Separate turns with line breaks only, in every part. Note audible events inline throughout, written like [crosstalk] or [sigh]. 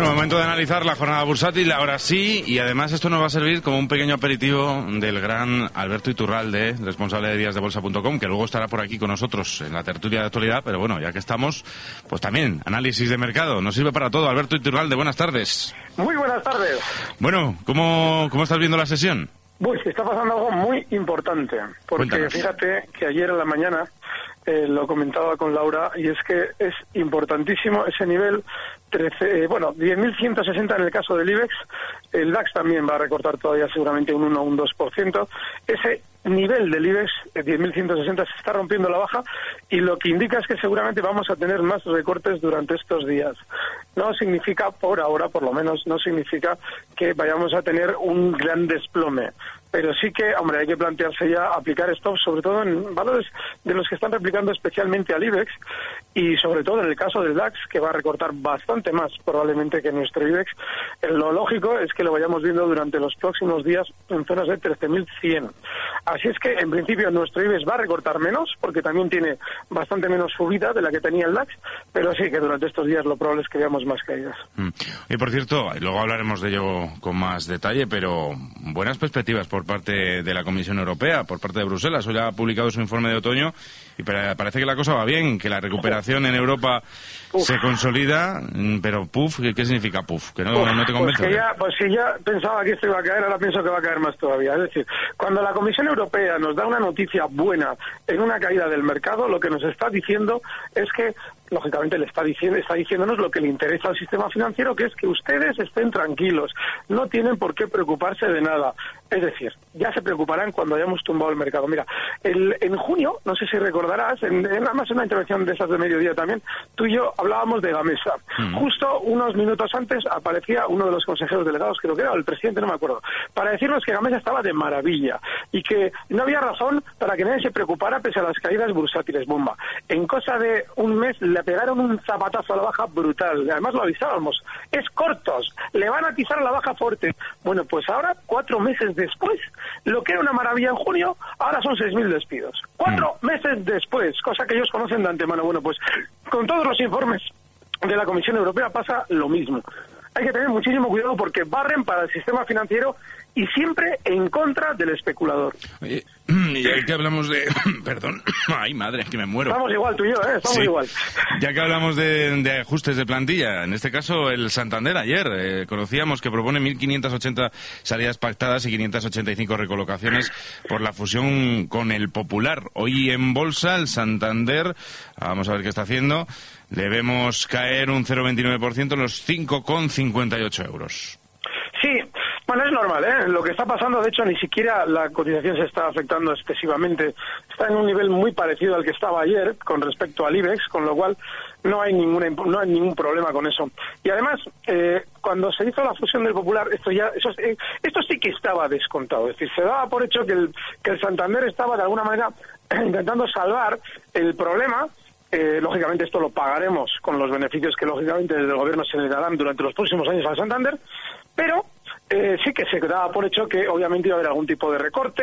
Bueno, momento de analizar la jornada bursátil, ahora sí, y además esto nos va a servir como un pequeño aperitivo del gran Alberto Iturralde, responsable de díasdebolsa.com, que luego estará por aquí con nosotros en la tertulia de actualidad, pero bueno, ya que estamos, pues también análisis de mercado, nos sirve para todo. Alberto Iturralde, buenas tardes.
Muy buenas tardes.
Bueno, ¿cómo, cómo estás viendo la sesión?
Pues está pasando algo muy importante, porque
Cuéntanos.
fíjate que ayer en la mañana eh, lo comentaba con Laura y es que es importantísimo ese nivel 13, eh, bueno, 10.160 en el caso del IBEX, el DAX también va a recortar todavía seguramente un 1 o un 2%. Ese nivel del IBEX, eh, 10.160, se está rompiendo la baja y lo que indica es que seguramente vamos a tener más recortes durante estos días. No significa, por ahora por lo menos, no significa que vayamos a tener un gran desplome. Pero sí que, hombre, hay que plantearse ya aplicar stop, sobre todo en valores de los que están replicando especialmente al IBEX y sobre todo en el caso del DAX, que va a recortar bastante más probablemente que nuestro IBEX. Eh, Lo lógico es que lo vayamos viendo durante los próximos días en zonas de 13.100. Así es que, en principio, nuestro IBEX va a recortar menos, porque también tiene bastante menos subida de la que tenía el DAX, pero sí que durante estos días lo probable es que veamos más caídas.
Mm. Y por cierto, luego hablaremos de ello con más detalle, pero buenas perspectivas por parte de la Comisión Europea, por parte de Bruselas. Hoy ha publicado su informe de otoño y pa- parece que la cosa va bien, que la recuperación en Europa
Uf.
se consolida, mm, pero puf, ¿qué, significa puf? Que no,
Uf,
no te convence.
Pues, que ya, pues si ya pensaba que esto iba a caer, ahora pienso que va a caer más todavía. Es decir, cuando la Comisión Europea nos da una noticia buena en una caída del mercado, lo que nos está diciendo es que, lógicamente, le está, diciendo, está diciéndonos lo que le interesa al sistema financiero, que es que ustedes estén tranquilos, no tienen por qué preocuparse de nada. Es decir, ya se preocuparán cuando hayamos tumbado el mercado. Mira, el- en junio, no sé si recordarás, en, en además una intervención de esas de mediodía también, tú y yo hablábamos de Gamesa. Justo unos minutos antes aparecía uno de los consejeros delegados, creo que era el presidente, no me acuerdo, para decirnos que Gamesa estaba de maravilla y que no había razón para que nadie se preocupara pese a las caídas bursátiles bomba. En cosa de un mes le pegaron un zapatazo a la baja brutal. Además lo avisábamos. Es cortos, le van a atizar a la baja fuerte. Bueno, pues ahora, cuatro meses después, lo que era una maravilla en junio, ahora son 6.000 despidos. Cuatro meses después, cosa que ellos conocen de antemano. Bueno, pues con todos los informes de la Comisión Europea pasa lo mismo. Hay que tener muchísimo cuidado porque barren para el sistema financiero y siempre en contra del especulador.
Oye, [clears throat] y ya que hablamos de... [clears throat] Perdón. [clears throat] Ay, madre, que me muero.
Estamos igual tú y yo, ¿eh? Estamos
Sí.
igual.
Ya que hablamos de, de ajustes de plantilla, en este caso el Santander ayer eh, conocíamos que propone 1.580 salidas pactadas y 585 recolocaciones por la fusión con el Popular. Hoy en bolsa el Santander, vamos a ver qué está haciendo, le vemos caer un 0,29% en los 5,58 euros.
Sí, bueno, es normal, ¿eh? Lo que está pasando, de hecho, ni siquiera la cotización se está afectando excesivamente. Está en un nivel muy parecido al que estaba ayer con respecto al IBEX, con lo cual no hay ninguna no hay ningún problema con eso. Y además, eh, cuando se hizo la fusión del Popular, esto ya eso, eh, esto sí que estaba descontado. Es decir, se daba por hecho que el, que el Santander estaba de alguna manera [clears throat] intentando salvar el problema eh, lógicamente esto lo pagaremos con los beneficios que lógicamente desde el gobierno se le darán durante los próximos años al Santander, pero eh, sí que se daba por hecho que obviamente iba a haber algún tipo de recorte,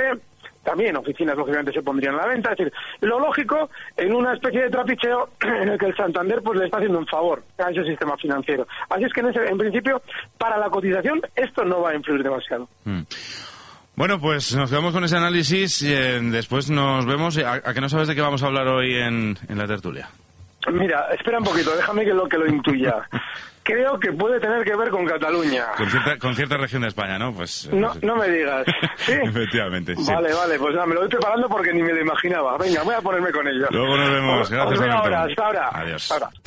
también oficinas lógicamente se pondrían a la venta, es decir, lo lógico en una especie de trapicheo [clears throat] en el que el Santander pues le está haciendo un favor a ese sistema financiero. Así es que en, ese- en principio para la cotización esto no va a influir demasiado.
Mm. Bueno, pues nos quedamos con ese análisis y eh, después nos vemos. ¿A, a que no sabes de qué vamos a hablar hoy en, en la tertulia?
Mira, espera un poquito, déjame que lo que lo intuya. Creo que puede tener que ver con Cataluña.
Con cierta, con cierta región de España, ¿no? Pues,
No,
pues,
no me digas. [laughs] ¿Sí?
Efectivamente, sí.
Vale, vale, pues nada, me lo voy preparando porque ni me lo imaginaba. Venga, voy a ponerme con ello.
Luego nos vemos.
Os-
Gracias,
os veo ahora, hasta ahora.
Adiós.
Hasta ahora.